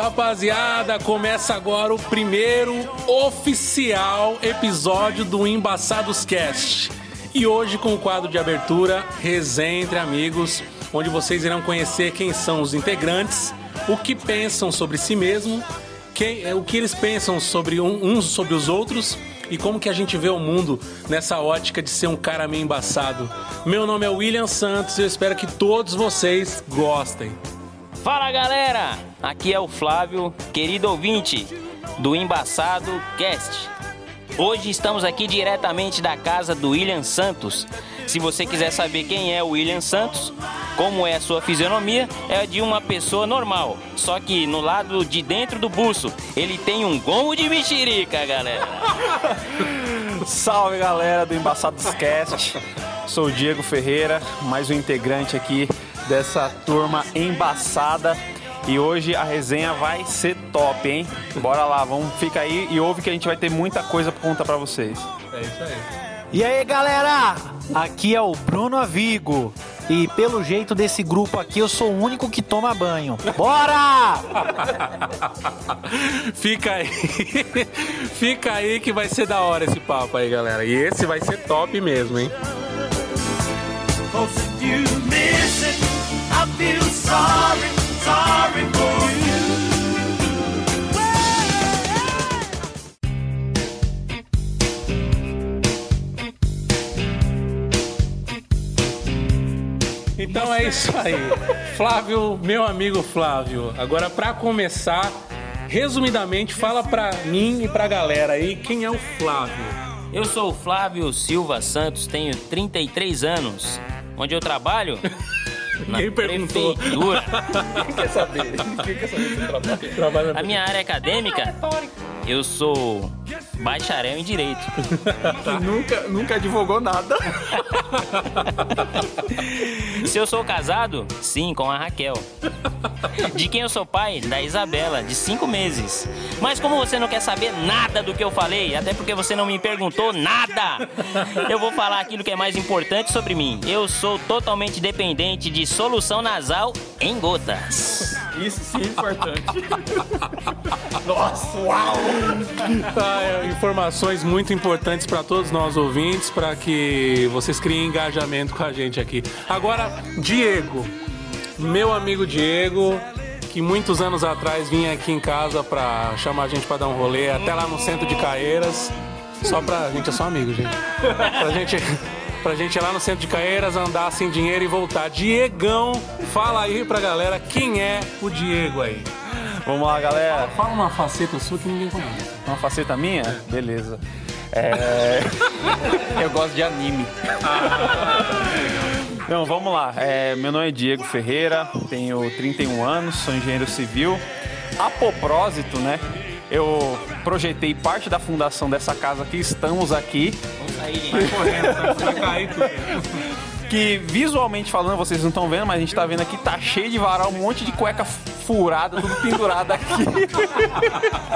rapaziada! Começa agora o primeiro oficial episódio do Embaçados Cast. E hoje com o quadro de abertura Resenha entre Amigos, onde vocês irão conhecer quem são os integrantes, o que pensam sobre si mesmo, quem, é, o que eles pensam sobre um, uns sobre os outros e como que a gente vê o mundo nessa ótica de ser um cara meio embaçado. Meu nome é William Santos e eu espero que todos vocês gostem. Fala galera, aqui é o Flávio, querido ouvinte do Embaçado Cast. Hoje estamos aqui diretamente da casa do William Santos. Se você quiser saber quem é o William Santos, como é a sua fisionomia, é de uma pessoa normal. Só que no lado de dentro do buço, ele tem um gomo de mexerica, galera. Salve galera do Embaçados Cast. Sou o Diego Ferreira, mais um integrante aqui dessa turma embaçada. E hoje a resenha vai ser top, hein? Bora lá, vamos, fica aí e ouve que a gente vai ter muita coisa pra contar pra vocês. É isso aí. E aí, galera? Aqui é o Bruno Avigo. E pelo jeito desse grupo aqui, eu sou o único que toma banho. Bora! Fica aí. Fica aí que vai ser da hora esse papo aí, galera. E esse vai ser top mesmo, hein? Feel sorry, sorry for you. Então é isso aí. Flávio, meu amigo Flávio. Agora pra começar, resumidamente, fala pra mim e pra galera aí quem é o Flávio. Eu sou o Flávio Silva Santos, tenho 33 anos. Onde eu trabalho? Ninguém perguntou. prefeitura. Quer saber? Quem quer saber se trabalha? Trabalha A minha área acadêmica, eu sou bacharel em Direito. nunca, nunca advogou nada. Se eu sou casado, sim, com a Raquel. De quem eu sou pai? Da Isabela, de cinco meses. Mas como você não quer saber nada do que eu falei, até porque você não me perguntou nada, eu vou falar aquilo que é mais importante sobre mim. Eu sou totalmente dependente de solução nasal em gotas. Isso sim é importante. Nossa, uau! É, informações muito importantes para todos nós ouvintes, para que vocês criem engajamento com a gente aqui. Agora, Diego, meu amigo Diego, que muitos anos atrás vinha aqui em casa para chamar a gente para dar um rolê, até lá no centro de Caeiras, só pra a gente é só amigo, gente. Pra gente pra gente ir lá no centro de Caeiras, andar sem dinheiro e voltar. Diegão, fala aí pra galera quem é o Diego aí. Vamos lá, galera. Fala uma faceta sua que ninguém conhece. Uma faceta minha? Beleza. É... Eu gosto de anime. Então, vamos lá. É, meu nome é Diego Ferreira, tenho 31 anos, sou engenheiro civil. A propósito, né? Eu projetei parte da fundação dessa casa que estamos aqui, Correndo, vai cair tudo. Que visualmente falando, vocês não estão vendo, mas a gente tá vendo aqui, tá cheio de varal, um monte de cueca furada, tudo pendurado aqui.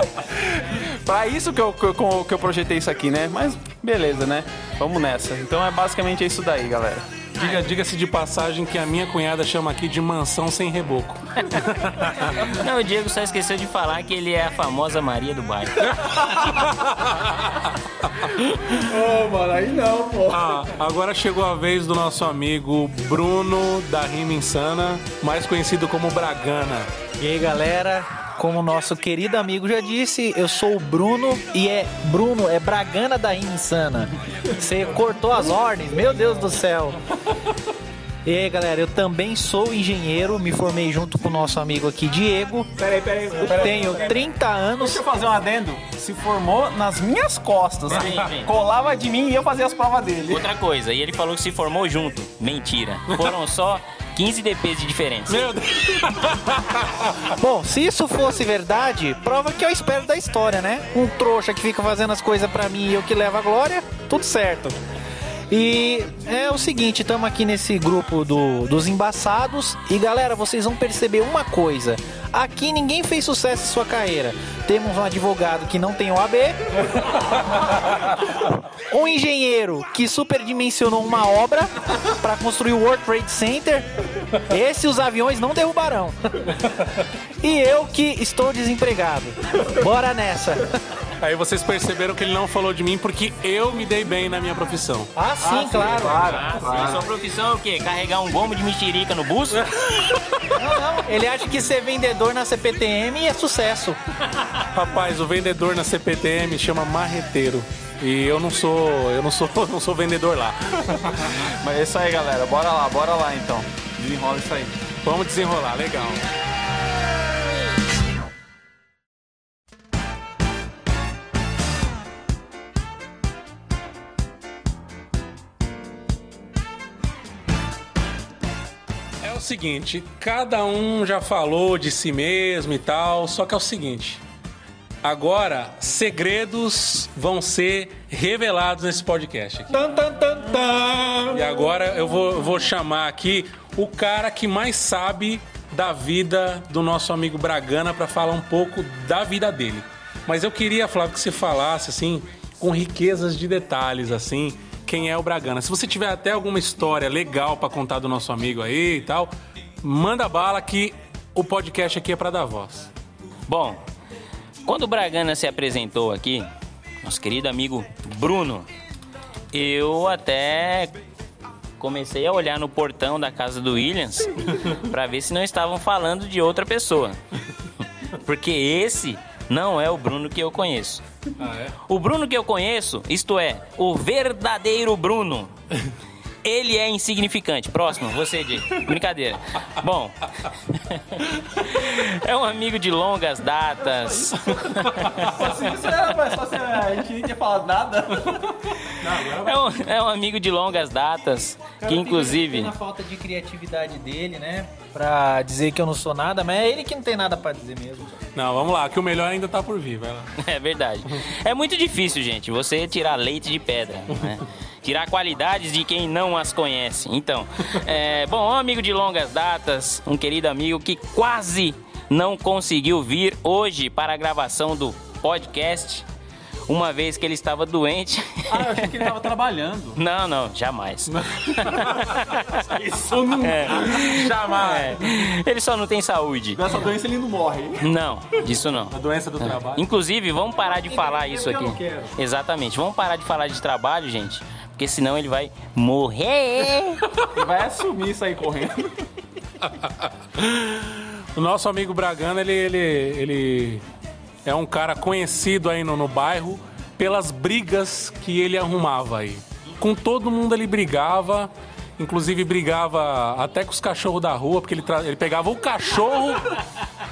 pra isso que eu, que, eu, que eu projetei isso aqui, né? Mas beleza, né? Vamos nessa. Então é basicamente isso daí, galera. Diga- Diga-se de passagem que a minha cunhada chama aqui de mansão sem reboco. Não, o Diego só esqueceu de falar que ele é a famosa Maria do bairro. Ô, mano, aí não, pô. Ah, agora chegou a vez do nosso amigo Bruno da Rima Insana, mais conhecido como Bragana. E aí, galera? Como o nosso querido amigo já disse, eu sou o Bruno e é Bruno, é Bragana da Insana. Você cortou as ordens, meu Deus do céu. E aí, galera, eu também sou engenheiro, me formei junto com o nosso amigo aqui, Diego. Peraí, peraí, peraí. Tenho 30 anos. Deixa eu fazer um adendo. Se formou nas minhas costas. Sim, sim. Colava de mim e eu fazia as provas dele. Outra coisa, e ele falou que se formou junto. Mentira. Foram só 15 DPs de diferença. Meu Deus. Bom, se isso fosse verdade, prova que eu espero da história, né? Um trouxa que fica fazendo as coisas pra mim e eu que levo a glória, tudo certo. E é o seguinte, estamos aqui nesse grupo do, dos embaçados e galera, vocês vão perceber uma coisa. Aqui ninguém fez sucesso em sua carreira. Temos um advogado que não tem OAB, um engenheiro que superdimensionou uma obra para construir o World Trade Center. Esse os aviões não derrubarão. E eu que estou desempregado. Bora nessa. Aí vocês perceberam que ele não falou de mim porque eu me dei bem na minha profissão. Ah, sim, claro. Ah, sim. Sua profissão é o quê? Carregar um gomo de mexerica no buço? Não, não. Ele acha que ser vendedor na CPTM é sucesso. Rapaz, o vendedor na CPTM chama marreteiro. E eu não sou, eu não sou, não sou vendedor lá. Mas é isso aí, galera. Bora lá, bora lá então. Desenrola isso aí. Vamos desenrolar, legal. O seguinte, cada um já falou de si mesmo e tal, só que é o seguinte. Agora, segredos vão ser revelados nesse podcast aqui. Tan, tan, tan, tan. E agora eu vou, vou chamar aqui o cara que mais sabe da vida do nosso amigo Bragana para falar um pouco da vida dele. Mas eu queria, Flávio, que você falasse assim, com riquezas de detalhes, assim, quem é o Bragana. Se você tiver até alguma história legal para contar do nosso amigo aí e tal, manda bala que o podcast aqui é para dar voz. Bom, quando o Bragana se apresentou aqui, nosso querido amigo Bruno, eu até comecei a olhar no portão da casa do Williams para ver se não estavam falando de outra pessoa. Porque esse não é o Bruno que eu conheço. O Bruno que eu conheço, isto é, o verdadeiro Bruno. Ele é insignificante. Próximo, você, Di. Brincadeira. Bom, é um amigo de longas datas. É, só se a gente nem tinha falado nada. É um, é um amigo de longas datas, que inclusive. Na falta de criatividade dele, né? Pra dizer que eu não sou nada, mas é ele que não tem nada pra dizer mesmo. Não, vamos lá, que o melhor ainda tá por vir, vai lá. É verdade. É muito difícil, gente, você tirar leite de pedra, né? Tirar qualidades de quem não as conhece. Então, é, bom, um amigo de longas datas, um querido amigo que quase não conseguiu vir hoje para a gravação do podcast, uma vez que ele estava doente. Ah, eu achei que ele tava trabalhando. Não, não, jamais. Isso não. É, Jamais! é. Ele só não tem saúde. Dessa doença ele não morre. Não, disso não. A doença do trabalho. Inclusive, vamos parar de falar isso eu aqui. não quero. Exatamente. Vamos parar de falar de trabalho, gente. Porque senão ele vai morrer. Ele vai assumir isso aí correndo. O nosso amigo Bragana, ele, ele, ele é um cara conhecido aí no, no bairro pelas brigas que ele arrumava aí. Com todo mundo ele brigava, inclusive brigava até com os cachorros da rua, porque ele, tra- ele pegava o cachorro,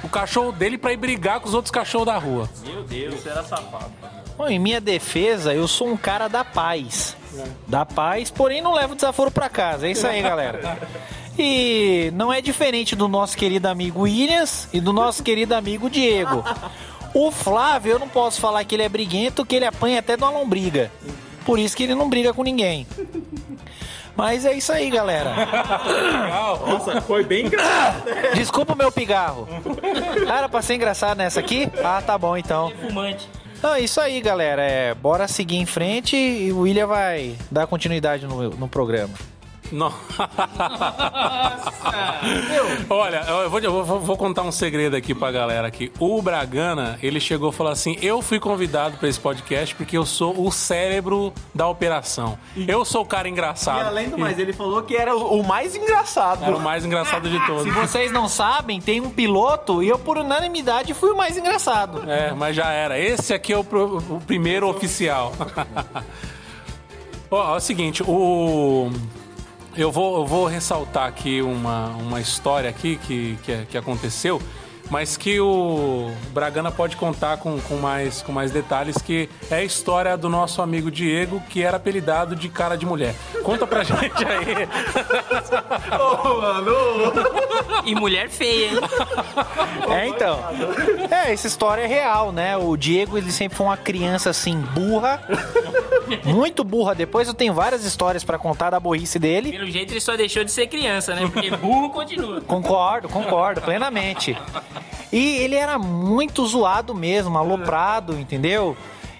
o cachorro dele pra ir brigar com os outros cachorros da rua. Meu Deus. Isso era safado. Bom, em minha defesa, eu sou um cara da paz. Da paz, porém não levo desaforo pra casa. É isso aí, galera. E não é diferente do nosso querido amigo Williams e do nosso querido amigo Diego. O Flávio, eu não posso falar que ele é briguento, que ele apanha até de uma lombriga. Por isso que ele não briga com ninguém. Mas é isso aí, galera. Nossa, foi bem engraçado. Desculpa o meu pigarro. Era pra ser engraçado nessa aqui? Ah, tá bom então. Fumante. Não, é isso aí, galera. É, bora seguir em frente e o William vai dar continuidade no, no programa. Não. Olha, eu vou, eu vou- vou contar um segredo aqui pra galera aqui. O Bragana, ele chegou e falou assim: Eu fui convidado pra esse podcast porque eu sou o cérebro da operação. Eu sou o cara E engraçado. além do mais, ele falou que era o o mais engraçado. Era o mais engraçado de todos. Se vocês não sabem, tem um piloto e eu, por unanimidade, fui o mais engraçado. É, mas já era. Esse aqui é o, o primeiro oficial. Ó, é o seguinte, o... Eu vou, eu vou ressaltar aqui uma, uma história aqui que, que, que aconteceu, mas que o Bragana pode contar com, com, mais, com mais detalhes, que é a história do nosso amigo Diego, que era apelidado de cara de mulher. Conta pra gente aí. E mulher feia, hein? É, então. É, essa história é real, né? O Diego, ele sempre foi uma criança assim, burra. Muito burra. Depois eu tenho várias histórias pra contar da burrice dele. Pelo jeito ele só deixou de ser criança, né? Porque burro continua. Concordo, concordo, plenamente. E ele era muito zoado mesmo, aloprado, entendeu?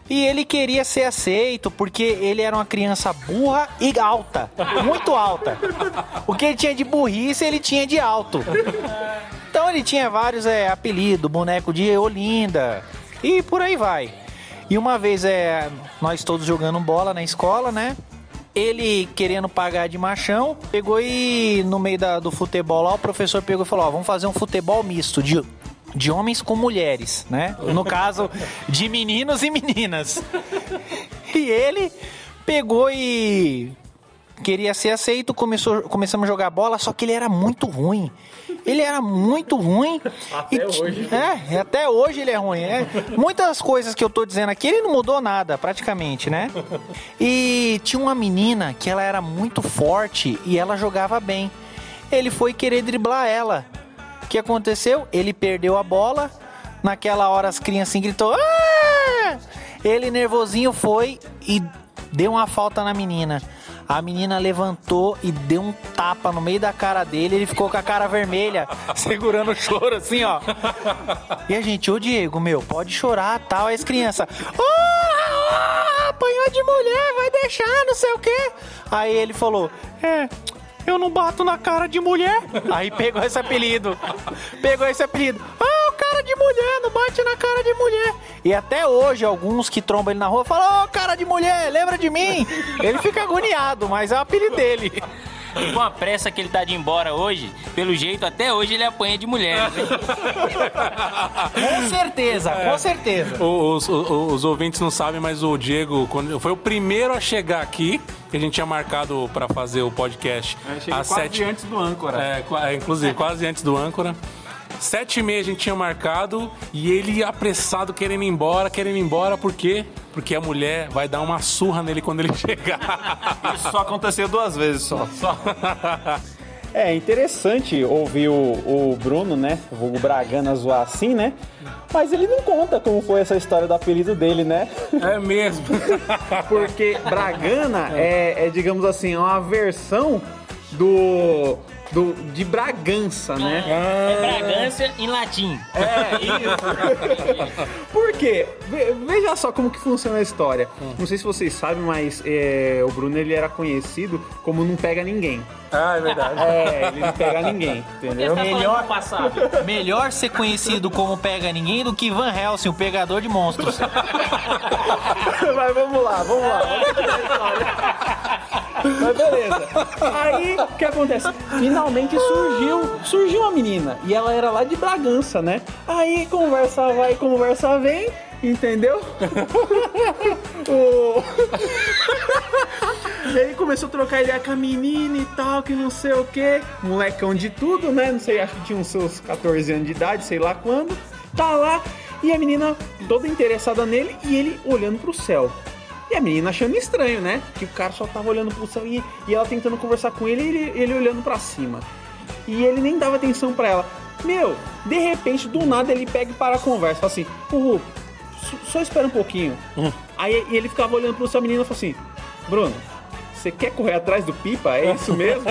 E ele queria ser aceito porque ele era uma criança burra e alta. Muito alta. O que ele tinha de burrice, ele tinha de alto. Então ele tinha vários é, apelidos, boneco de Olinda e por aí vai. E uma vez é, nós todos jogando bola na escola, né? Ele querendo pagar de machão, pegou e no meio da- do futebol lá, o professor pegou e falou: Ó, vamos fazer um futebol misto de, de homens com mulheres, né? No caso, de meninos e meninas. E ele pegou e queria ser aceito, começou, começamos a jogar bola, só que ele era muito ruim. Ele era muito ruim. Até hoje. É, até hoje ele é ruim. É. Muitas coisas que eu tô dizendo aqui, ele não mudou nada, praticamente, né? E tinha uma menina que ela era muito forte e ela jogava bem. Ele foi querer driblar ela. O que aconteceu? Ele perdeu a bola. Naquela hora as crianças gritou. "Ah!" Ele nervosinho foi e deu uma falta na menina. A menina levantou e deu um tapa no meio da cara dele. Ele ficou com a cara vermelha, segurando o choro assim, ó. E a gente, ô Diego, meu, pode chorar, tal. Aí as crianças, "Ah, apanhou de mulher, vai deixar, não sei o quê. Aí ele falou, é, eu não bato na cara de mulher. Aí pegou esse apelido. Pegou esse apelido. Ah, o cara mulher, não bate na cara de mulher. E até hoje, alguns que trombam ele na rua falam, ô cara de mulher, lembra de mim? Ele fica agoniado, mas é o apelido dele. E com a pressa que ele tá de ir embora hoje, pelo jeito, até hoje ele apanha de mulheres, hein? Com certeza, com certeza. Os, os- os ouvintes não sabem, mas o Diego quando, foi o primeiro a chegar aqui, que a gente tinha marcado pra fazer o podcast às quase sete. antes do âncora. É, é, inclusive, quase antes do âncora. Sete e meia a gente tinha marcado e ele apressado, querendo ir embora, querendo ir embora, por quê? Porque a mulher vai dar uma surra nele quando ele chegar. Isso só aconteceu duas vezes só. É interessante ouvir o, o Bruno, né? O Bragana zoar assim, né? Mas ele não conta como foi essa história do apelido dele, né? É mesmo. Porque Bragana é, é, digamos assim, uma versão do, do de Bragança, né? É Bragança em latim. Por quê? Ve- Veja só como que funciona a história. Não sei se vocês sabem, mas é, o Bruno ele era conhecido como não pega ninguém. Ah, é verdade. É, ele não pega ninguém, entendeu? Tá Melhor- passado. Melhor ser conhecido como Pega Ninguém do que Van Helsing, o pegador de monstros. Mas vamos lá, vamos lá. Vamos. Mas beleza. Aí, o que acontece? Finalmente surgiu, surgiu uma menina. E ela era lá de Bragança, né? Aí, conversa vai, conversa vem. Entendeu? O- E aí começou a trocar ideia com a menina e tal, que não sei o que. Molecão de tudo, né? Não sei, acho que tinha uns seus 14 anos de idade, sei lá quando. Tá lá. E a menina toda interessada nele e ele olhando pro céu. E a menina achando estranho, né? Que o cara só tava olhando pro céu e, e ela tentando conversar com ele e ele, ele olhando pra cima. E ele nem dava atenção pra ela. Meu, de repente, do nada ele pega e para a conversa. Fala assim, Uhul, só- espera um pouquinho. Aí ele ficava olhando pro céu, a menina falou assim, Bruno, você quer correr atrás do pipa? É isso mesmo?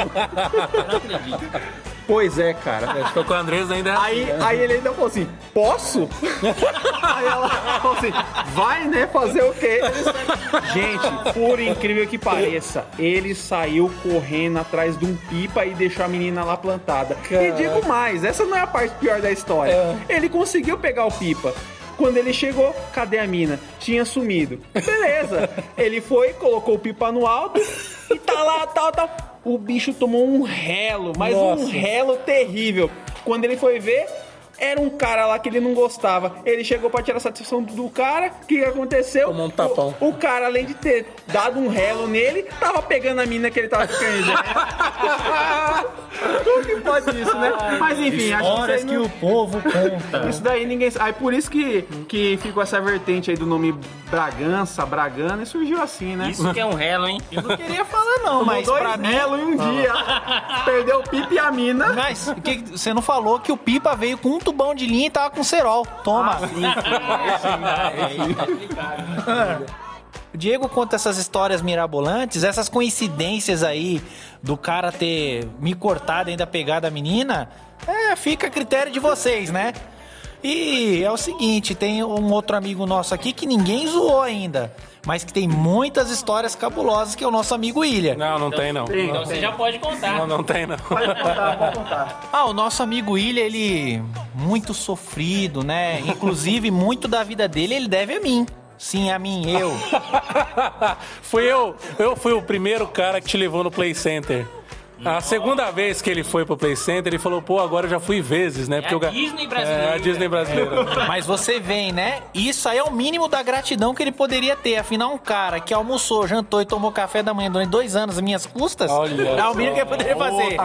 pois é, cara. Acho que com o Andrés ainda é Aí, aí ele ainda falou assim, posso? aí ela falou assim, vai, né, fazer o quê? Gente, por incrível que pareça, ele saiu correndo atrás de um pipa e deixou a menina lá plantada. E digo mais, essa não é a parte pior da história. Ele conseguiu pegar o pipa. Quando ele chegou, cadê a mina? Tinha sumido. Beleza. Ele foi, colocou o pipa no alto e tá lá, tal, tal. O bicho tomou um relo, mas um Nossa. relo terrível. Quando ele foi ver, era um cara lá que ele não gostava. Ele chegou pra tirar satisfação do cara. O que aconteceu? Tomou um tapão. O, o cara, além de ter dado um relo nele, tava pegando a mina que ele tava ficando. Como que pode isso, né? Mas enfim, acho que, isso que o povo conta. isso daí ninguém. Aí por isso que, que ficou essa vertente aí do nome Bragança, Bragana, e surgiu assim, né? Isso que é um relo, hein? Eu não queria falar não, mas Dois pra mim... relo em um dia. Perdeu o Pipe e a mina. Mas o que, que- você não falou que o Pipa veio com um tubão de linha e tava com cerol. Toma. O Diego conta essas histórias mirabolantes, essas coincidências aí do cara ter me cortado e ainda pegado a menina, é, fica a critério de vocês, né? E é o seguinte, tem um outro amigo nosso aqui que ninguém zoou ainda, mas que tem muitas histórias cabulosas, que é o nosso amigo Ilha. Não, não tem não. Então você já pode contar. Não, não tem não. Ah, o nosso amigo Ilha, ele muito sofrido, né? Inclusive, muito da vida dele ele deve a mim. Sim, a mim, eu. fui eu, eu fui o primeiro cara que te levou no Play Center. A segunda vez que ele foi pro Play Center, ele falou, pô, agora eu já fui vezes, né? É a ga- Disney brasileira. É, a Disney brasileira. Mas você vem, né? Isso aí é o mínimo da gratidão que ele poderia ter. Afinal, um cara que almoçou, jantou e tomou café da manhã durante dois anos às minhas custas, Olha é o mínimo que ele poderia fazer.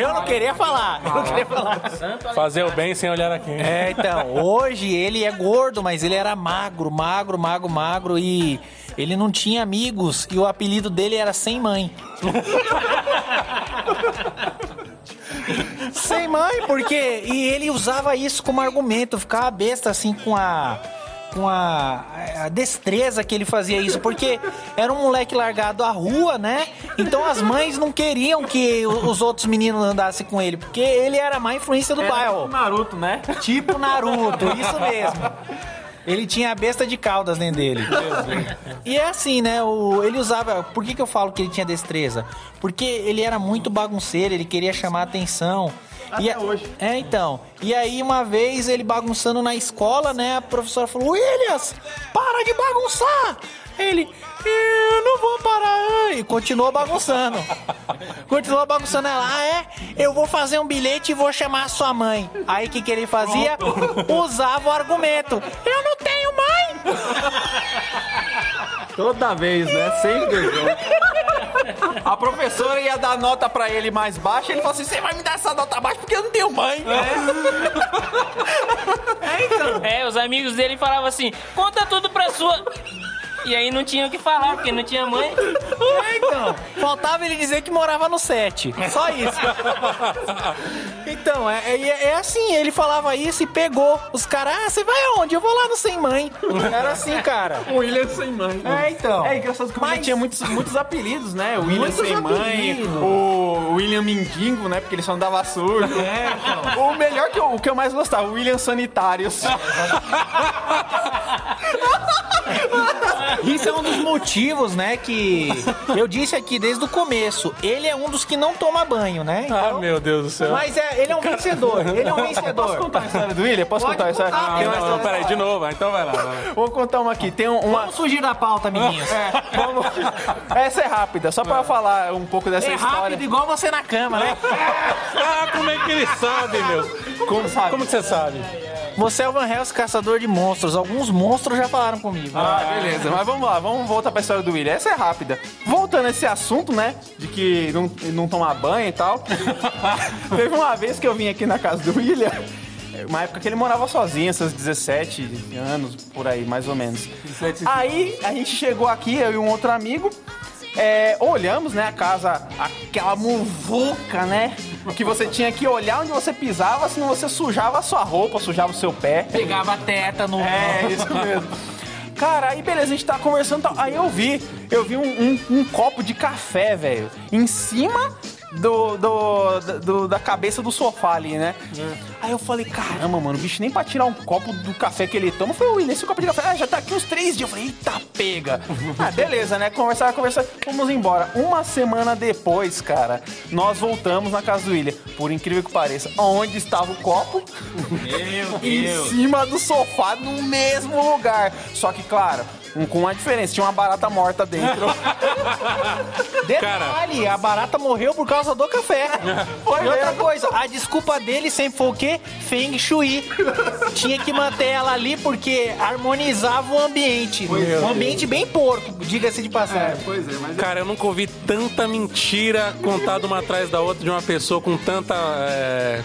Eu não queria falar. Eu não queria falar. Fazer o bem sem olhar a quem. É, então, hoje ele é gordo, mas ele era magro, magro, magro, magro e ele não tinha amigos e o apelido dele era Sem Mãe. Sem mãe, porque e ele usava isso como argumento, ficava besta assim com a com a, a destreza que ele fazia isso, porque era um moleque largado à rua, né? Então as mães não queriam que os outros meninos andassem com ele, porque ele era a má influência do bairro. Naruto, né? Tipo Naruto, isso mesmo. Ele tinha a besta de caudas dentro dele. E é assim, né? O, ele usava. Por que, que eu falo que ele tinha destreza? Porque ele era muito bagunceiro, ele queria chamar atenção. Até e, hoje. É, então. E aí, uma vez, ele bagunçando na escola, né? A professora falou: Williams, para de bagunçar! Ele, eu não vou parar. E continuou bagunçando. Continuou bagunçando ela. Ah, é? Eu vou fazer um bilhete e vou chamar a sua mãe. Aí o que, que ele fazia? Usava o argumento. Eu não tenho mãe! Toda vez, né? Sempre. A professora ia dar nota pra ele mais baixa, ele falou assim: você vai me dar essa nota baixa porque eu não tenho mãe. É, os amigos dele falavam assim: conta tudo pra sua. E aí não tinha o que falar, porque não tinha mãe. É, então. Faltava ele dizer que morava no 7. Só isso. Então, é, é, é assim, ele falava isso e pegou. Os caras, ah, você vai aonde? Eu vou lá no Sem Mãe. Era assim, cara. O William sem mãe. É, então. É engraçado que o William Mas- tinha muitos, muitos apelidos, né? O William Muitos sem mãe, apelidos. o William Mindingo, né? Porque ele só andava surdo. É, então. O melhor que eu, o que eu mais gostava, o William Sanitários. Isso é um dos motivos, né, que eu disse aqui desde o começo. Ele é um dos que não toma banho, né? Ah, meu Deus do céu. Mas é, ele é um vencedor. Ele é um Posso vencedor. contar a história do William? Posso Pode contar a história? contar, uma Não, não, peraí, de novo. Então vai lá. vai lá. Vou contar uma aqui. Tem um- uma. Vamos fugir da pauta, amiguinhos. Vamos- Essa é rápida, só pra falar um pouco dessa É história. rápido, igual você na cama, né? Ah, como é que ele sabe, meu? Como sabe? Como que você sabe? Você é o Van Helsing, caçador de monstros. Alguns monstros já falaram comigo. Ah, beleza. Mas vamos lá, vamos voltar pra história do William. Essa é rápida. Voltando a esse assunto, né? De que não, não tomar banho e tal. Teve uma vez que eu vim aqui na casa do William. Uma época que ele morava sozinho, esses 17 anos, por aí, mais ou menos. Aí a gente chegou aqui, eu e um outro amigo. É, olhamos, né, a casa, aquela muvuca, né? Que você tinha que olhar onde você pisava, senão você sujava a sua roupa, sujava o seu pé. Pegava a teta no. É, isso mesmo. Cara, aí beleza, a gente tá conversando. Aí eu vi, eu vi um, um- um copo de café, velho, em cima do, do, do- da cabeça do sofá ali, né? Aí eu falei, caramba, mano, o bicho nem pra tirar um copo do café que ele toma. Eu falei, William, esse copo de café ah, já tá aqui uns três dias. Eu falei, eita, pega. Ah, beleza, né? Conversar, conversar, fomos embora. Uma semana depois, cara, nós voltamos na casa do William. Por incrível que pareça, onde estava o copo? Meu em cima do sofá no mesmo lugar. Só que, claro, com uma diferença, tinha uma barata morta dentro. Detalhe, a barata morreu por causa do café. Foi e outra mesmo. coisa, a desculpa dele sempre foi o quê? Feng Shui. Tinha que manter ela ali porque harmonizava o ambiente. um ambiente bem porco, diga-se de passagem. pois é, mas Cara, eu nunca ouvi tanta mentira contada uma atrás da outra de uma pessoa com tanta. é,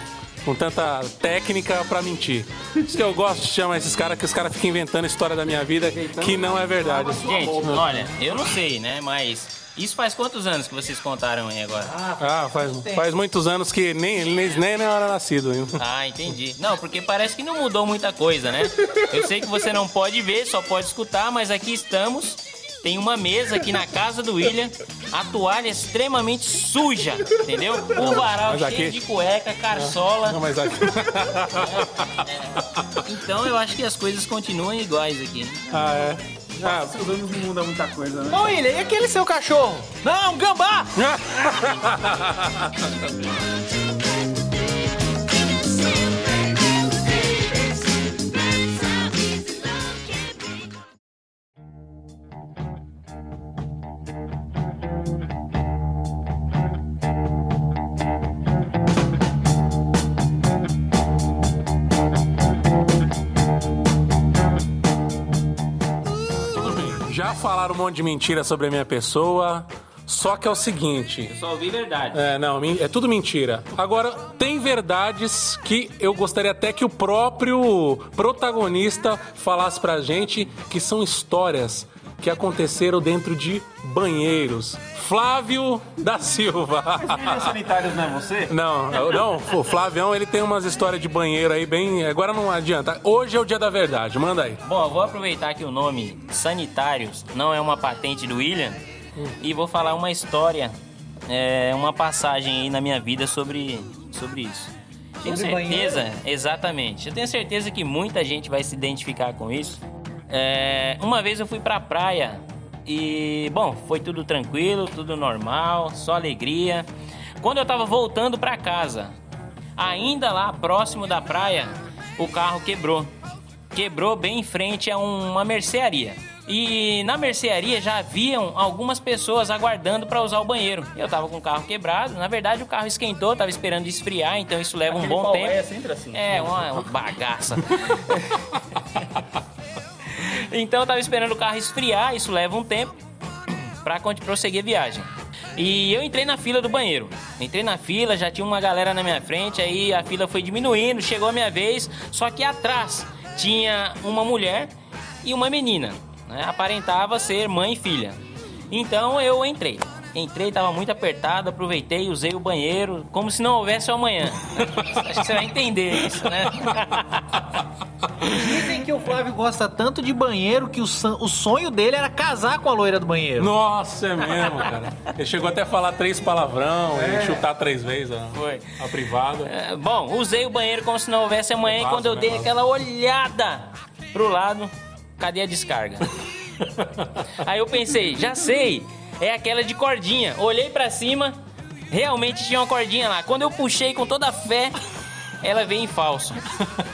com tanta técnica pra mentir. Isso que eu gosto de chamar esses caras, que os caras ficam inventando história da minha vida que não é verdade. Gente, olha, eu não sei, né? Mas isso faz quantos anos que vocês contaram aí agora? Ah, faz, faz muitos anos que nem, nem, nem, nem era nascido ainda. Ah, entendi. Não, porque parece que não mudou muita coisa, né? Eu sei que você não pode ver, só pode escutar, mas aqui estamos tem uma mesa aqui na casa do William, a toalha é extremamente suja, entendeu? O varal Mas cheio aqui- de cueca, carçola. Não, mas aqui. Então eu acho que as coisas continuam iguais aqui. né? ah, é. Ah, Os anos não muda muita coisa, né? Ô, William, e aquele seu cachorro? Não, um gambá! falaram um monte de mentira sobre a minha pessoa. Só que é o seguinte. Só ouvi verdade. É, não, é tudo mentira. Agora, tem verdades que eu gostaria até que o próprio protagonista falasse pra gente que são histórias que aconteceram dentro de banheiros. Flávio da Silva. Sanitários não é você? Não, não, o Flavião ele tem umas histórias de banheiro aí bem. Agora não adianta. Hoje é o dia da verdade, manda aí. Bom, eu vou aproveitar que o nome Sanitários não é uma patente do William e vou falar uma história, é, uma passagem aí na minha vida sobre, sobre isso. Tenho Sobre certeza, exatamente. Eu tenho certeza que muita gente vai se identificar com isso. É, uma vez eu fui pra praia e, bom, foi tudo tranquilo, tudo normal, só alegria. Quando eu tava voltando pra casa, ainda lá próximo da praia, o carro quebrou quebrou bem em frente a uma mercearia. E na mercearia já haviam algumas pessoas aguardando para usar o banheiro. Eu tava com o carro quebrado, na verdade o carro esquentou, tava esperando esfriar, então isso leva um bom tempo. é sempre assim. É, uma, uma bagaça. então eu tava esperando o carro esfriar, isso leva um tempo con- prosseguir a viagem. E eu entrei na fila do banheiro. Entrei na fila, já tinha uma galera na minha frente, aí a fila foi diminuindo, chegou a minha vez, só que atrás tinha uma mulher e uma menina. né? Aparentava ser mãe e filha. Então eu entrei. Entrei, tava muito apertado, aproveitei, usei o banheiro, como se não houvesse o amanhã. Acho que você vai entender isso, né? Dizem que o Flávio gosta tanto de banheiro que o, o sonho dele era casar com a loira do banheiro. Nossa, é mesmo, cara. Ele chegou até a falar três palavrão e chutar três vezes a, Foi. a privada. É, bom, usei o banheiro como se não houvesse amanhã e quando eu né, dei vaso. aquela olhada pro lado, cadê a descarga? Aí eu pensei, já sei, é aquela de cordinha. Olhei pra cima, realmente tinha uma cordinha lá. Quando eu puxei com toda a fé, ela veio em falso.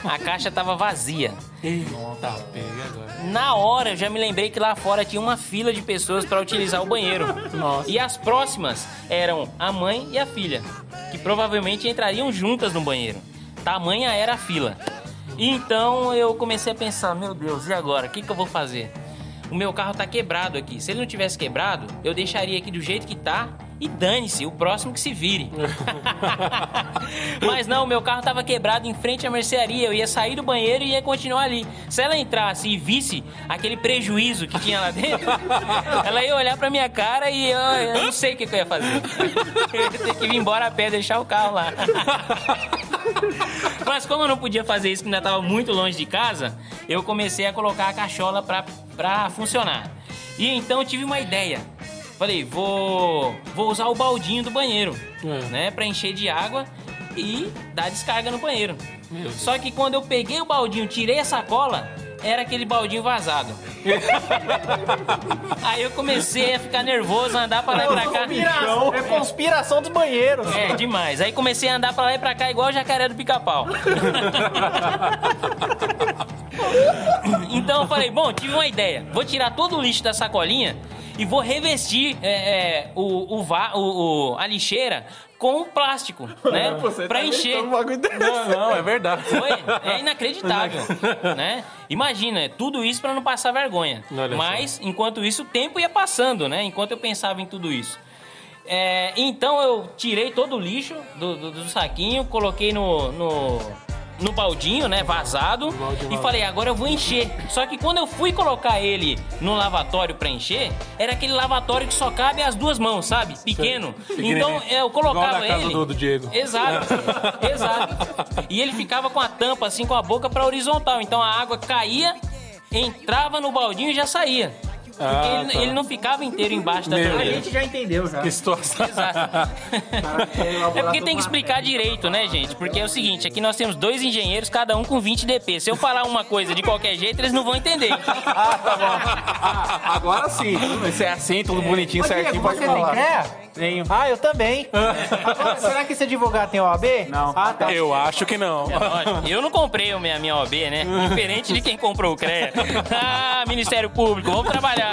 A caixa tava vazia. Tá pega agora. Na hora eu já me lembrei que lá fora tinha uma fila de pessoas para utilizar o banheiro. Nossa. E as próximas eram a mãe e a filha, que provavelmente entrariam juntas no banheiro. Tamanha era a fila. E então eu comecei a pensar, meu Deus, e agora? O que, que eu vou fazer? O meu carro tá quebrado aqui. Se ele não tivesse quebrado, eu deixaria aqui do jeito que tá e dane-se, o próximo que se vire. Mas não, meu carro tava quebrado em frente à mercearia. Eu ia sair do banheiro e ia continuar ali. Se ela entrasse e visse aquele prejuízo que tinha lá dentro, ela ia olhar pra minha cara e eu, eu não sei o que, que eu ia fazer. Eu ia ter que vir embora a pé, deixar o carro lá. Mas como eu não podia fazer isso, que ainda estava muito longe de casa, eu comecei a colocar a cachola pra, pra funcionar. E então eu tive uma ideia. Falei, vou, vou usar o baldinho do banheiro, É. né? Pra encher de água e dar descarga no banheiro. Só que quando eu peguei o baldinho, tirei a sacola, era aquele baldinho vazado. Aí eu comecei a ficar nervoso, a andar pra lá e pra cá. Conspiração, é conspiração dos banheiros. É, demais. Aí comecei a andar pra lá e pra cá igual o jacaré do pica-pau. então eu falei, bom, tive uma ideia. Vou tirar todo o lixo da sacolinha e vou revestir é, é, o, o, va- o- o- a lixeira com plástico, né? pra encher. Não, não, é verdade. Foi, é inacreditável, né? Imagina, tudo isso pra não passar vergonha. Olha só. Mas, enquanto isso, o tempo ia passando, né? Enquanto eu pensava em tudo isso. É, então eu tirei todo o lixo do, do- do saquinho, coloquei no, no, no baldinho, né? Vazado. e falei, agora eu vou encher. Só que quando eu fui colocar ele no lavatório pra encher, era aquele lavatório que só cabe as duas mãos, sabe? Pequeno. Então eu colocava Igual ele. do- do Diego. Exato, exato. E ele ficava com a tampa assim, com a boca pra horizontal. Então a água caía, entrava no baldinho e já saía. Porque Ah, ele, tá. ele não ficava inteiro embaixo da Meu A torneira. gente já entendeu já. Que situação. É porque tem que explicar direito, né, gente? Porque é o seguinte, aqui nós temos dois engenheiros, cada um com 20 DP. Se eu falar uma coisa de qualquer jeito, eles não vão entender. Ah, tá bom. Ah, agora sim. Você é assim, tudo bonitinho, Ô, certinho, Diego, pode você tem falar. CREA? Tenho. Ah, eu também. Agora, será que esse advogado tem OAB? Não. Ah, tá. Eu acho que não. É. Eu não comprei a minha, minha OB, né? Diferente de quem comprou o CREA. Ah, Ministério Público, vamos trabalhar.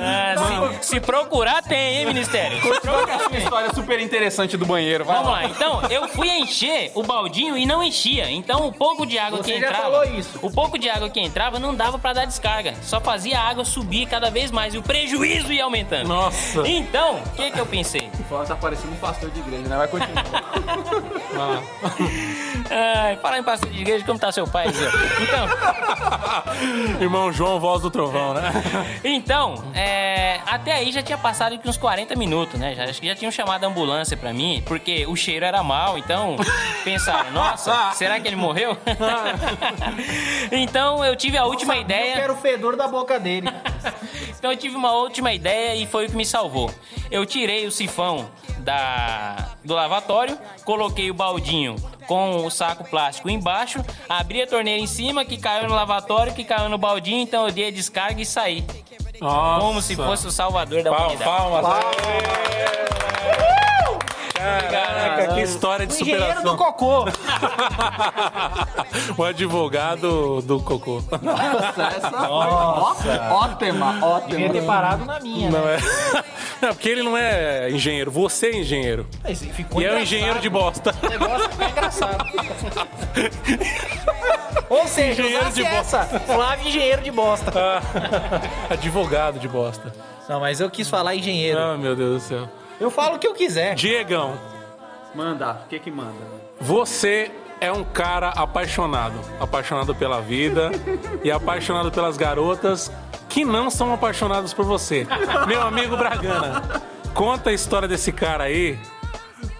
Ah, se, se procurar, tem, hein, Ministério? Procurar, Uma história super interessante do banheiro. Vai Vamos lá, então eu fui encher o baldinho e não enchia. Então o pouco de água Você que já entrava. falou isso. O pouco de água que entrava não dava pra dar descarga. Só fazia a água subir cada vez mais e o prejuízo ia aumentando. Nossa. Então, o que, que eu pensei? Fala, Tá parecendo um pastor de igreja, né? Vai continuar. Ah. Ai, falar em pastor de igreja, como tá seu pai, Zé? Então, Irmão João, voz do trovão, né? então é, até aí já tinha passado uns 40 minutos, né? Já, acho que já tinham chamado a ambulância pra mim, porque o cheiro era mal, então pensaram, nossa, será que ele morreu? então eu tive a última Eu ideia. quero o fedor da boca dele. Então eu tive uma última ideia e foi o que me salvou. Eu tirei o sifão da, do lavatório, coloquei o baldinho com o saco plástico embaixo, abri a torneira em cima, que caiu no lavatório, que caiu no baldinho, então eu dei a descarga e saí. Nossa. Como se fosse o salvador da Palmas, humanidade. palmas. Caraca, que história de O engenheiro do cocô. o advogado do cocô. Ótima, Devia ótima. ter parado na minha, né? Não é. Não, porque ele não é engenheiro, você é engenheiro. Mas ficou E é um engraçado. engenheiro de bosta. O negócio ficou engraçado. Ou seja, Engenheiro usasse de bosta. essa. Flávio engenheiro de bosta. Advogado de bosta. Não, mas eu quis falar engenheiro. Ah, meu Deus do céu. Eu falo o que eu quiser. Diegão, Manda, o que que manda? você é um cara apaixonado. Apaixonado pela vida e apaixonado pelas garotas que não são apaixonadas por você. Meu amigo Bragana, conta a história desse cara aí.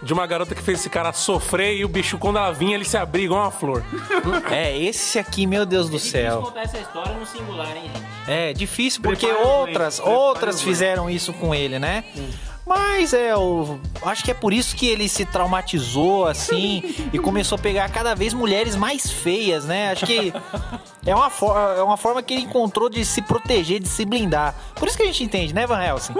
De uma garota que fez esse cara sofrer e o bicho, quando ela vinha, ele se abria igual uma flor. É, esse aqui, meu Deus do É céu. contar essa história no singular, hein, gente? É difícil porque Prepara outras, outras fizeram isso com ele, né? Mas é, eu acho que é por isso que ele se traumatizou assim e começou a pegar cada vez mulheres mais feias, né? Acho que é uma, é uma forma que ele encontrou de se proteger, de se blindar. Por isso que a gente entende, né, Van Helsing?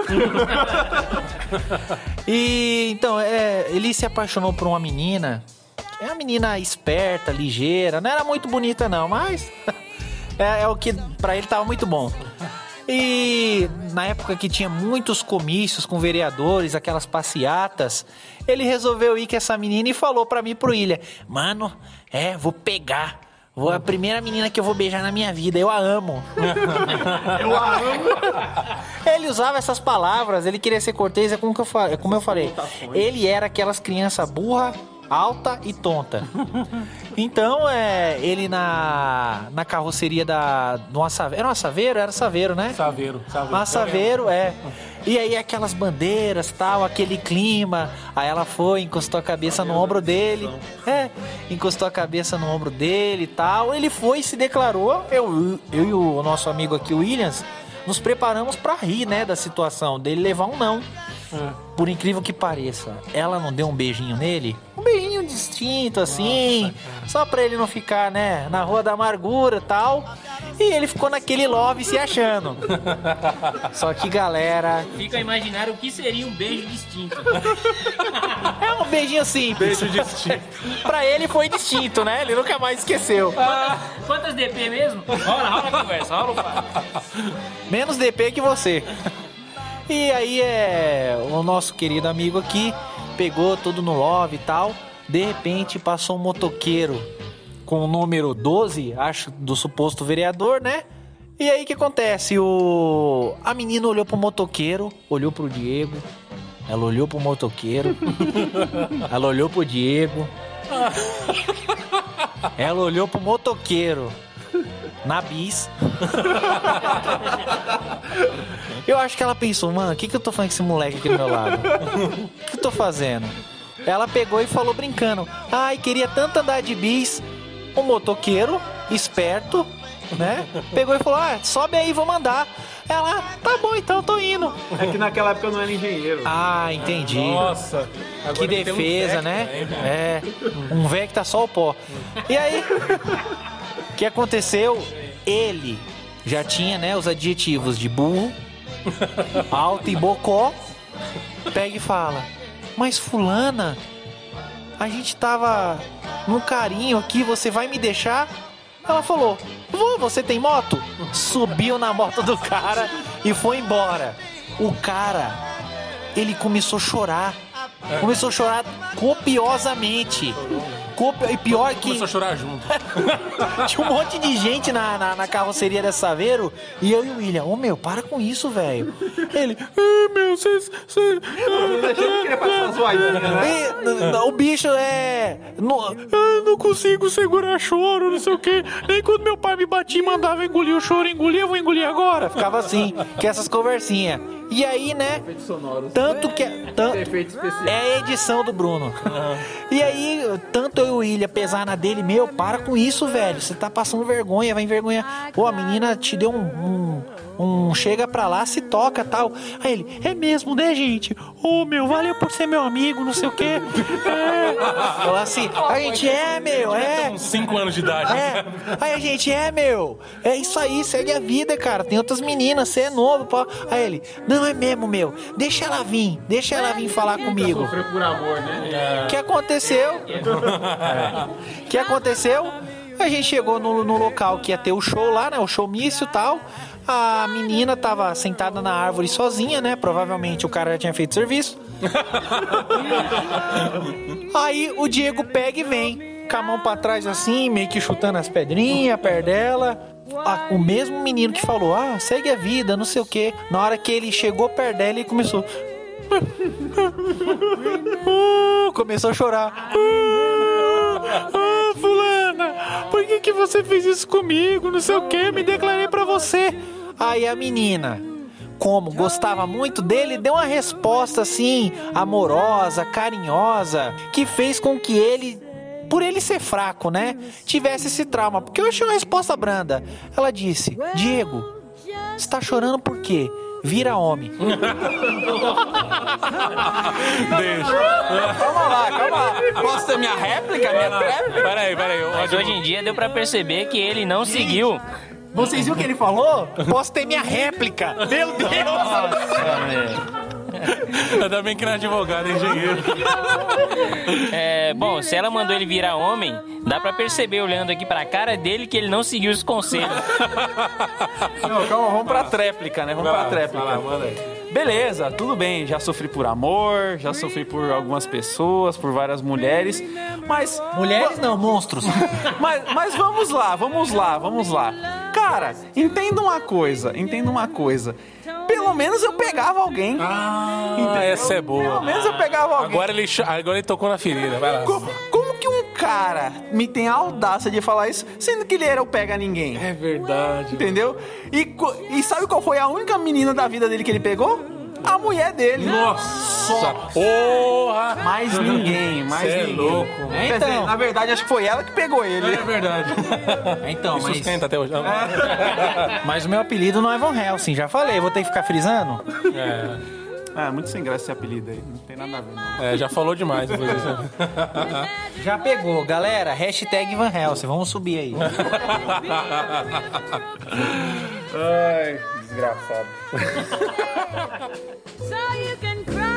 e então, é, ele se apaixonou por uma menina. É uma menina esperta, ligeira, não era muito bonita não, mas é, é o que pra ele tava muito bom. E na época que tinha muitos comícios com vereadores, aquelas passeatas, ele resolveu ir com essa menina e falou pra mim pro Ilha: Mano, é, vou pegar. Vou, é a primeira menina que eu vou beijar na minha vida, eu a amo. eu a amo. Ele usava essas palavras, ele queria ser cortês, é como, que eu, é como eu falei. Ele era aquelas crianças burra, alta e tonta. Então, é, ele na, na carroceria da. Saveiro. Era uma Saveiro? Era Saveiro, né? Saveiro, saveiro. Uma Saveiro, é. E aí aquelas bandeiras, tal, aquele clima. Aí ela foi, encostou a cabeça no ombro dele. É, encostou a cabeça no ombro dele e tal. Ele foi e se declarou. Eu, eu e o nosso amigo aqui, o Williams, nos preparamos pra rir, né, da situação dele levar um não. Por incrível que pareça, ela não deu um beijinho nele? Distinto, assim, só pra ele não ficar, né, na rua da amargura e tal. E ele ficou naquele love se achando. Só que, galera, Fica a imaginar o que seria um beijo distinto. é um beijinho simples. Beijo distinto. pra ele foi distinto, né? Ele nunca mais esqueceu. Quantas, quantas DP mesmo? Rola, rola a conversa, rola o papo. Menos DP que você. E aí é o nosso querido amigo aqui pegou tudo no love e tal. De repente passou um motoqueiro com o número 12, acho, do suposto vereador, né? E aí o que acontece? O a menina olhou pro motoqueiro, olhou pro Diego. Ela olhou pro motoqueiro. ela olhou pro Diego. Ela olhou pro motoqueiro na bis. Eu acho que ela pensou, mano, o que, que eu tô fazendo com esse moleque aqui do meu lado? O que eu tô fazendo? Ela pegou e falou brincando: Ai, queria tanto andar de bis. Um motoqueiro, esperto, né? Pegou e falou: ah, sobe aí, vou mandar. Ela, tá bom, então tô indo. É que naquela época eu não era engenheiro. Ah, entendi. Nossa. agora Que tem um defesa, Vectra né? É, um velho que tá só o pó. E aí, o que aconteceu? Ele já tinha, né, os adjetivos de burro, alto e bocó. Pega e fala: Mas Fulana, a gente tava num carinho aqui, você vai me deixar? Ela falou: Vou, você tem moto? Subiu na moto do cara e foi embora. O cara, ele começou a chorar. Começou a chorar copiosamente. Copi- E pior que Começou a chorar junto. tinha um monte de gente na, na, na carroceria da Saveiro e eu e o William, ô meu, para com isso, velho. Ele, ah, meu, vocês. o bicho é. Não, eu não consigo segurar choro, não sei o quê. Nem quando meu pai me batia e mandava engolir o choro, engolir, eu vou engolir agora. Ficava assim, com essas conversinhas. E aí, né? Tanto que. tan- é a edição do Bruno. E aí, tanto eu e o William pesar na dele, meu, para com isso, velho. Você tá passando vergonha, vai envergonhar. Pô, a menina te deu um. um um chega pra lá, se toca tal. Aí ele, é mesmo, né, gente? Ô, meu, valeu por ser meu amigo, não sei o quê. É. Falou assim, a gente é, meu, é. Com 5 anos de idade. É, aí a gente é, meu. É isso aí, segue a vida, cara. Tem outras meninas, você é novo. Pô. Aí ele, não é mesmo, meu. Deixa ela vir, deixa ela vir falar comigo. por amor, né? O que aconteceu? O que aconteceu? A gente chegou no, no local que ia ter o show lá, né? O showmício e tal. A menina tava sentada na árvore sozinha, né? Provavelmente o cara já tinha feito serviço. Aí o Diego pega e vem, com a mão pra trás assim, meio que chutando as pedrinhas perto dela. Ah, o mesmo menino que falou, ah, segue a vida, não sei o quê. Na hora que ele chegou perto dela, ele começou. Começou a chorar. Ah, fulana, por que, que você fez isso comigo? Não sei o que, me declarei pra você. Aí a menina, como gostava muito dele, deu uma resposta assim, amorosa, carinhosa, que fez com que ele, por ele ser fraco, né, tivesse esse trauma. Porque eu achei uma resposta branda. Ela disse: Diego, você tá chorando por quê? Vira homem. Deixa. Calma lá, calma lá. Posso ter minha réplica, minha réplica? Peraí, peraí. Mas hoje em dia deu pra perceber que ele não seguiu. Vocês viram o que ele falou? Posso ter minha réplica. Meu Deus! Ainda bem que não é advogado, é engenheiro. É, bom, se ela mandou ele virar homem, dá pra perceber olhando aqui pra cara dele que ele não seguiu os conselhos. Não, calma, vamos pra tréplica, né? Vamos Vai pra tréplica. vai lá, manda aí. Beleza, tudo bem. Já sofri por amor, já sofri por algumas pessoas, por várias mulheres, mas. Mulheres não, monstros. Mas, mas vamos lá, vamos lá, vamos lá. Cara, entenda uma coisa, entenda uma coisa. Pelo menos eu pegava alguém. Ah, essa é boa. Pelo menos eu pegava alguém. Agora ele, agora ele tocou na ferida. Vai lá. Cara me tem a audácia de falar isso, sendo que ele era o pega ninguém? É verdade. Entendeu? E, e sabe qual foi a única menina da vida dele que ele pegou? A mulher dele. Nossa! Porra! Mais ninguém, mais Cê é ninguém. louco. Quer Então. dizer, na verdade, acho que foi ela que pegou ele. É verdade. Então, Me sustenta até hoje. Mas o meu apelido não é Von Helsing, já falei. Vou ter que ficar frisando? É, Ah, muito sem graça esse apelido aí. Não tem nada a ver, não. é, já falou demais. Já pegou. Galera, hashtag Van Helsing. Vamos subir aí. Ai, desgraçado. So you can cry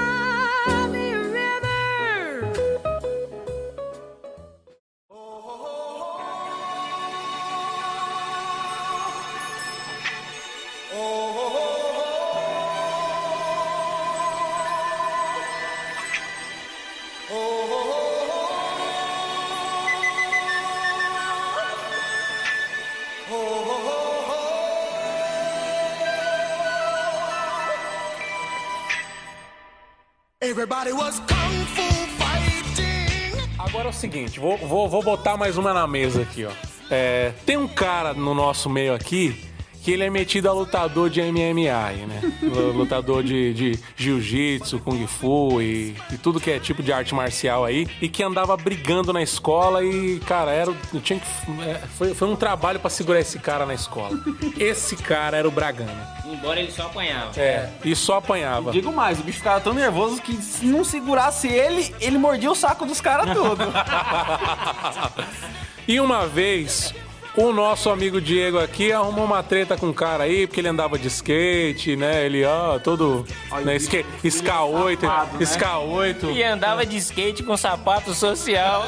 Agora é o seguinte, vou, vou, vou botar mais uma na mesa aqui, ó. É, tem um cara no nosso meio aqui que ele é metido a lutador de MMA né? lutador de, de jiu-jitsu, kung fu e, e tudo que é tipo de arte marcial aí. E que andava brigando na escola e, cara, era, tinha que, é, foi, foi um trabalho pra segurar esse cara na escola. Esse cara era o Bragana. Embora ele só apanhava. É, e só apanhava. Digo mais, o bicho ficava tão nervoso que se não segurasse ele, ele mordia o saco dos caras todos. E uma vez, o nosso amigo Diego aqui arrumou uma treta com um cara aí, porque ele andava de skate, né? Ele, ó, todo. Né, skate, SK8, safado, né? SK8. E andava de skate com sapato social.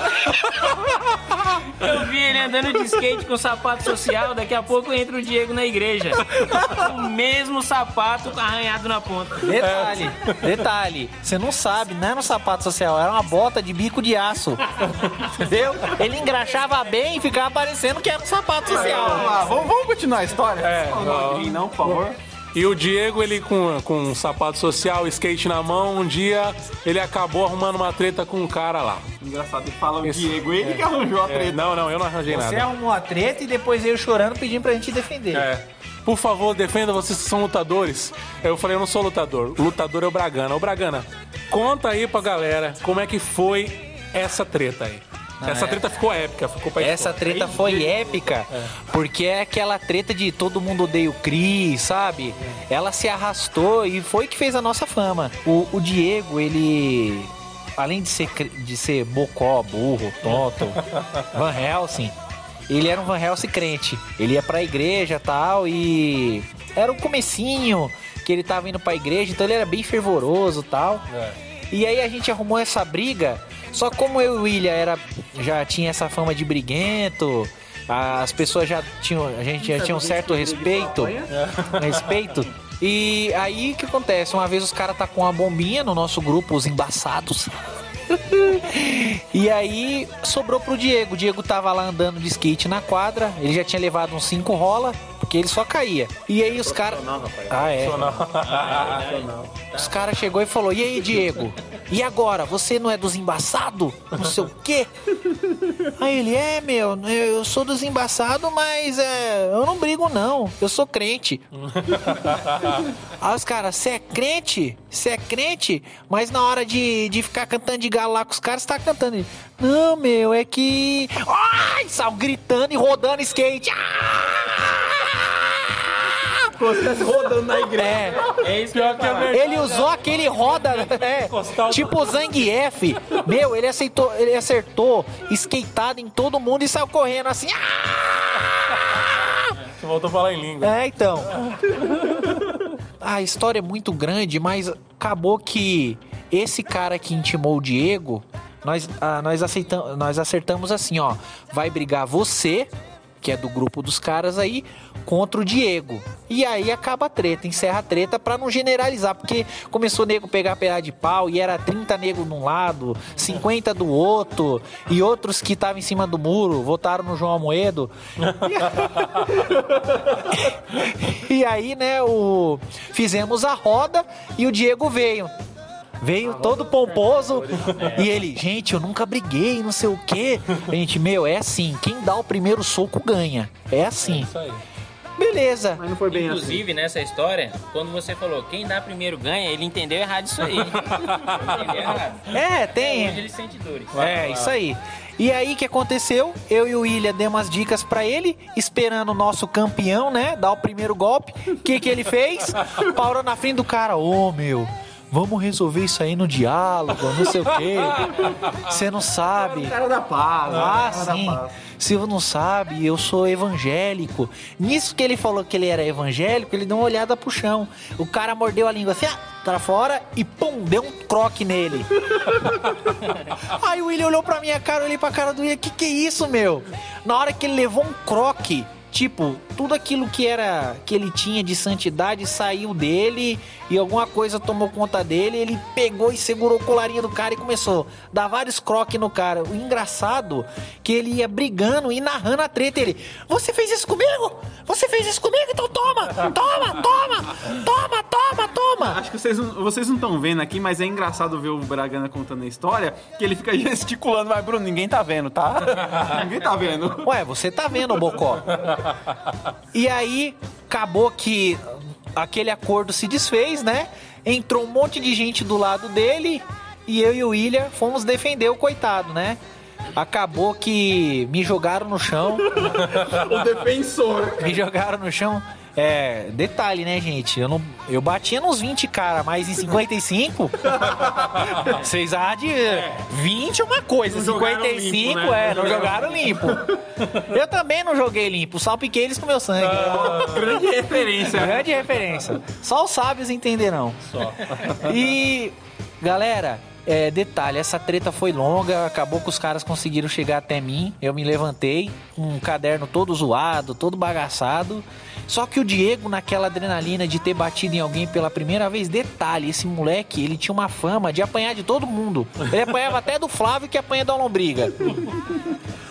Eu vi ele andando de skate com sapato social, daqui a pouco entra o Diego na igreja. O mesmo sapato arranhado na ponta. Detalhe, detalhe, você não sabe, não era um sapato social, era uma bota de bico de aço. Entendeu? Ele engraxava bem e ficava parecendo que era um sapato Vamos social. lá, vamos, vamos continuar a história? É, Não, não, por favor. E o Diego, ele com, com um sapato social, skate na mão, um dia ele acabou arrumando uma treta com um cara lá. Engraçado, ele fala o Esse- Diego, ele que arranjou a É, treta. não, não, eu não arranjei Você nada. arrumou a treta e depois veio chorando pedindo pra gente defender. É. Por favor, defenda vocês que são lutadores. Eu falei, eu não sou lutador. O lutador é o Bragana. Ô, Bragana, conta aí pra galera como é que foi essa treta aí. Essa é. treta ficou épica, ficou pra Essa treta foi épica, porque é aquela treta de todo mundo odeia o Cris, sabe? Ela se arrastou e foi que fez a nossa fama. O, o Diego, ele. Além de ser, de ser bocó, burro, tonto, Van Helsing, ele era um Van Helsing crente. Ele ia pra igreja tal e. Era o comecinho que ele tava indo pra igreja, então ele era bem fervoroso tal. E aí a gente arrumou essa briga. Só como eu e o William era, já tinha essa fama de briguento, as pessoas já tinham, a gente já tinha um certo respeito, respeito. E aí o que acontece? Uma vez os caras tá com uma bombinha no nosso grupo, os embaçados. E aí sobrou pro Diego. O Diego tava lá andando de skate na quadra. Ele já tinha levado uns cinco rola, porque ele só caía. E aí os caras. Ah, é. Os caras chegou e falou: E aí, Diego? E agora? Você não é dos embaçados? Não sei o quê. Aí ele, é, meu, eu sou dos embaçados, mas é, eu não brigo, não. Eu sou crente. Aí os caras, você é crente? Você é crente? Mas na hora de, de ficar cantando de galo lá com os caras, você tá cantando. Ele, Não, meu, é que. Ai! Saiu gritando e rodando skate. Ah! Rodando na igreja. É. É isso que Pior que é verdade. Ele usou aquele roda, é, Encostar o- tipo o Zangief. Meu, ele aceitou, ele acertou skateado em todo mundo e saiu correndo assim. Ah! Você voltou a falar em língua. É, então. A história é muito grande, mas acabou que esse cara que intimou o Diego, nós, ah, nós, aceitam, nós acertamos assim, ó. Vai brigar você, que é do grupo dos caras aí, contra o Diego. E aí acaba a treta, encerra a treta pra não generalizar, porque começou o nego pegar pedaço de pau e era 30 negros num lado, 50 do outro, e outros que estavam em cima do muro votaram no João Amoedo. E aí, né, o fizemos a roda e o Diego veio. Veio todo pomposo e ele, gente, eu nunca briguei, não sei o quê. Gente, meu, é assim, quem dá o primeiro soco ganha. É assim. Isso aí. Beleza. Mas não foi bem assim. Inclusive, nessa história, quando você falou quem dá primeiro ganha, ele entendeu errado isso aí. entendeu errado. É, tem. Hoje ele sente dores. É, isso aí. E aí o que aconteceu? Eu e o William demos umas dicas pra ele, esperando o nosso campeão, né, dar o primeiro golpe. O que que ele fez? Parou na frente do cara, ô meu, vamos resolver isso aí no diálogo, não sei o quê. Você não sabe. Cara da paz. Ah, cara da sim. paz. Se você não sabe, eu sou evangélico. Nisso que ele falou que ele era evangélico, ele deu uma olhada pro chão. O cara mordeu a língua assim, ah, pra fora e pum, deu um croque nele. Aí o William olhou pra minha cara, olhei pra cara do William, que que é isso, meu? Na hora que ele levou um croque, tipo, tudo aquilo que era que ele tinha de santidade saiu dele e alguma coisa tomou conta dele, ele pegou e segurou o colarinho do cara e começou a dar vários croques no cara. O engraçado que ele ia brigando e narrando a treta, ele: "Você fez isso comigo? Você fez isso comigo? Então toma! Toma, toma! Toma, toma, toma!" Acho que vocês, não- vocês não estão vendo aqui, mas é engraçado ver o Bragana contando a história, que ele fica gesticulando, mas Bruno, ninguém tá vendo, tá? ninguém tá vendo. Ué, você tá vendo, Bocó? E aí, Acabou que aquele acordo se desfez, né? Entrou um monte de gente do lado dele e eu e o William fomos defender o coitado, né? Acabou que me jogaram no chão. O defensor. me jogaram no chão. É, detalhe, né, gente? Eu, não, eu batia nos 20, cara, mas em 55, vocês há de 20 é uma coisa, Não jogaram 55 limpo, né? é, não jogaram limpo. Eu também não joguei limpo, salpiquei eles com meu sangue. Grande referência. Grande referência. Só os sábios entenderão. E, galera, é, detalhe, essa treta foi longa, acabou que os caras conseguiram chegar até mim. Eu me levantei, com um caderno todo zoado, todo bagaçado. Só que o Diego, naquela adrenalina de ter batido em alguém pela primeira vez, detalhe, esse moleque, ele tinha uma fama de apanhar de todo mundo. Ele apanhava até do Flávio que apanha da lombriga.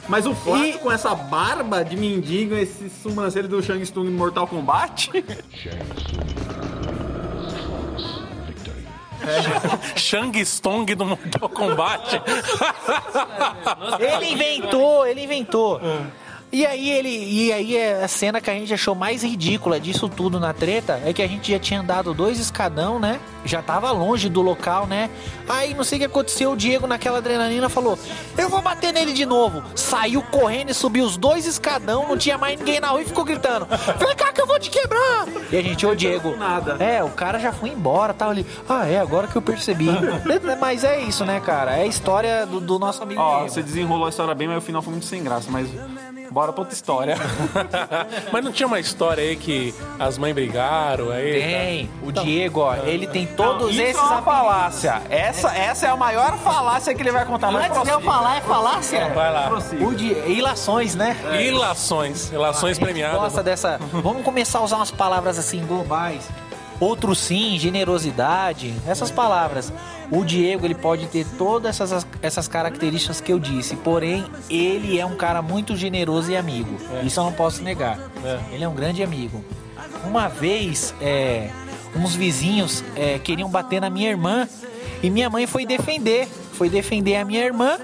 Mas o Flávio com essa barba de mendigo, esse sobrancelho do Shang Tsung no Mortal Kombat. Shang Tsung do Mortal Kombat. Ele inventou, ele inventou. E aí ele, e aí é a cena que a gente achou mais ridícula disso tudo na treta é que a gente já tinha andado dois escadão, né? Já tava longe do local, né? Aí não sei o que aconteceu, o Diego naquela adrenalina falou: "Eu vou bater nele de novo". Saiu correndo e subiu os dois escadão, não tinha mais ninguém na rua e ficou gritando: "Vem cá que eu vou te quebrar". E a gente, ô Diego, nada. é, o cara já foi embora, tava ali. Ah, é, agora que eu percebi. mas é isso, né, cara? É a história do, do nosso amigo Ó, Diego. você desenrolou a história bem, mas o final foi muito sem graça. Mas bora pra outra história. Mas não tinha uma história aí que as mães brigaram aí? Tem. O Diego, ó, ele tem todos Isso esses é falácia. Essa, essa é a maior falácia que ele vai contar. Mas Antes de eu falar, é falácia? Vai lá. O de ilações, né? Ilações. Ilações premiadas. Gosta dessa. Vamos começar a usar umas palavras assim globais. Outro sim, generosidade, essas palavras. O Diego, ele pode ter todas essas, essas características que eu disse, porém, ele é um cara muito generoso e amigo. Isso eu não posso negar. É. Ele é um grande amigo. Uma vez, é, uns vizinhos é, queriam bater na minha irmã e minha mãe foi defender. Foi defender a minha irmã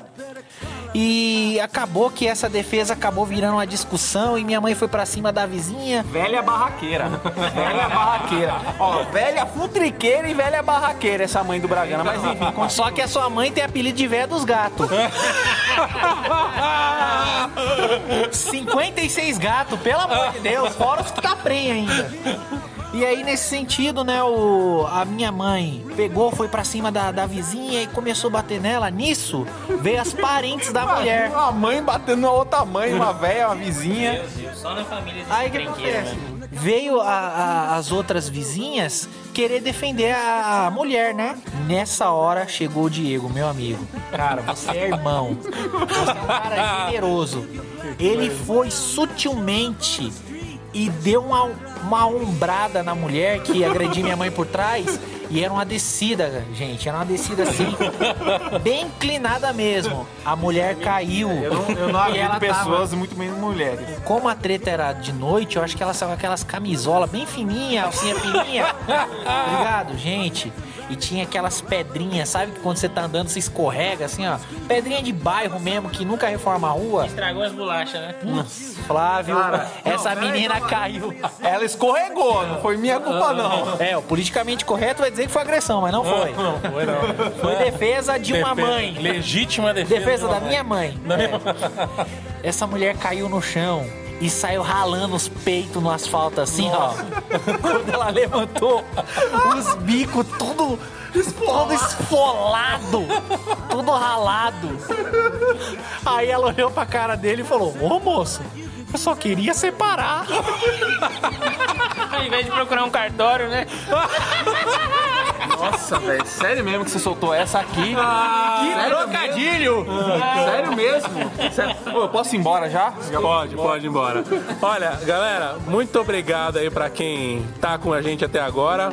e acabou que essa defesa acabou virando uma discussão e minha mãe foi pra cima da vizinha. Velha barraqueira. velha barraqueira. Ó, velha futriqueira e velha barraqueira, essa mãe do Bragana. Mas enfim, continua. Só que a sua mãe tem apelido de véia dos gatos. 56 gatos, pelo amor de Deus, fora os que tá prenha ainda. E aí, nesse sentido, né, o, a minha mãe pegou, foi pra cima da, da vizinha e começou a bater nela. Nisso, veio as parentes da mulher. Uma mãe batendo na outra mãe, uma velha, uma vizinha. Meu Deus, só na família Aí o que acontece? né? Veio a- a- as outras vizinhas querer defender a, a mulher, né? Nessa hora chegou o Diego, meu amigo. Cara, você é irmão. Você é um cara generoso. Ele foi sutilmente e deu uma, uma ombrada na mulher que agrediu minha mãe por trás. E era uma descida, gente. Era uma descida assim, bem inclinada mesmo. A mulher caiu. Eu não, eu não ela tava- pessoas, muito menos mulheres. como a treta era de noite, eu acho que ela saiu com aquelas camisolas bem fininhas, alcinha fininha. Obrigado, gente. E tinha aquelas pedrinhas, sabe que quando você tá andando você escorrega assim, ó. Pedrinha de bairro mesmo, que nunca reforma a rua. Estragou as bolachas, né? Flávio, Cara, essa menina caiu. Ela escorregou, não foi minha culpa não. É, o politicamente correto vai dizer que foi agressão, mas não foi. Não, foi não. Foi defesa de uma Defesa- mãe. Legítima defesa. Defesa de uma da minha mãe. É. Essa mulher caiu no chão e saiu ralando os peitos no asfalto assim, ó. Quando ela levantou, os bicos tudo, todo esfolado, tudo ralado. Aí ela olhou pra cara dele e falou: Ô moço, eu só queria separar. Ao invés de procurar um cartório, né? Nossa, velho, sério mesmo que você soltou essa aqui? Que trocadilho! Sério mesmo? Sério? Ô, eu posso ir embora já? Pode, pode ir embora. Olha, galera, muito obrigado aí pra quem tá com a gente até agora.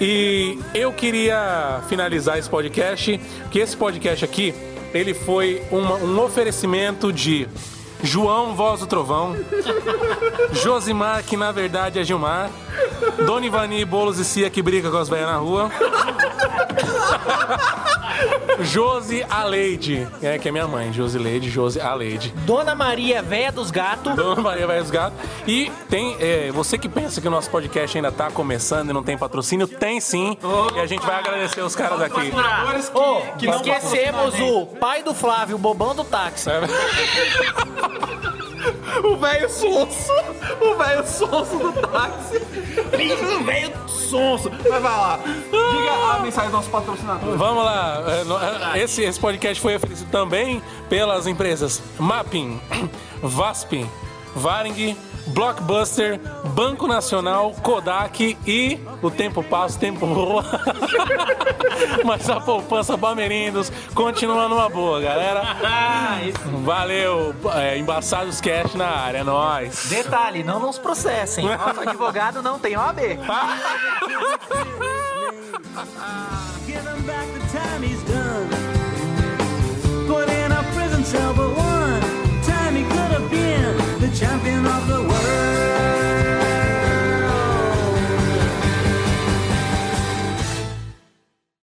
E eu queria finalizar esse podcast, que esse podcast aqui, ele foi uma- um oferecimento de João Voz do Trovão, Josimar, que na verdade é Gilmar, Dona Ivani Bolos e Cia, que briga com as velhas na rua, Josi Aleide, é, que é minha mãe, Josi Leide, Josi Aleide. Dona Maria, véia dos gatos. Dona Maria Vai dos Gatos. E tem, é, você que pensa que o nosso podcast ainda tá começando e não tem patrocínio, tem sim. E a gente vai agradecer os caras aqui. Ô, esquecemos o pai do Flávio, o bobão do táxi. É, O velho sonso. O velho sonso do táxi. o velho sonso. Mas vai lá. Diga a mensagem do nosso patrocinador. Vamos lá. é, é, Esse, esse podcast foi oferecido também pelas empresas Mapping, Vasp, Varing, Blockbuster, Banco Nacional, Kodak e o tempo passa, o tempo voa. Mas a poupança Bamerindos continua numa boa, galera. Valeu. É, Embaçados Cash na área, é nóis. Detalhe, não nos processem. Nosso advogado não tem OAB. Give him back the time he's done. Put in a prison cell, but one champion of the world.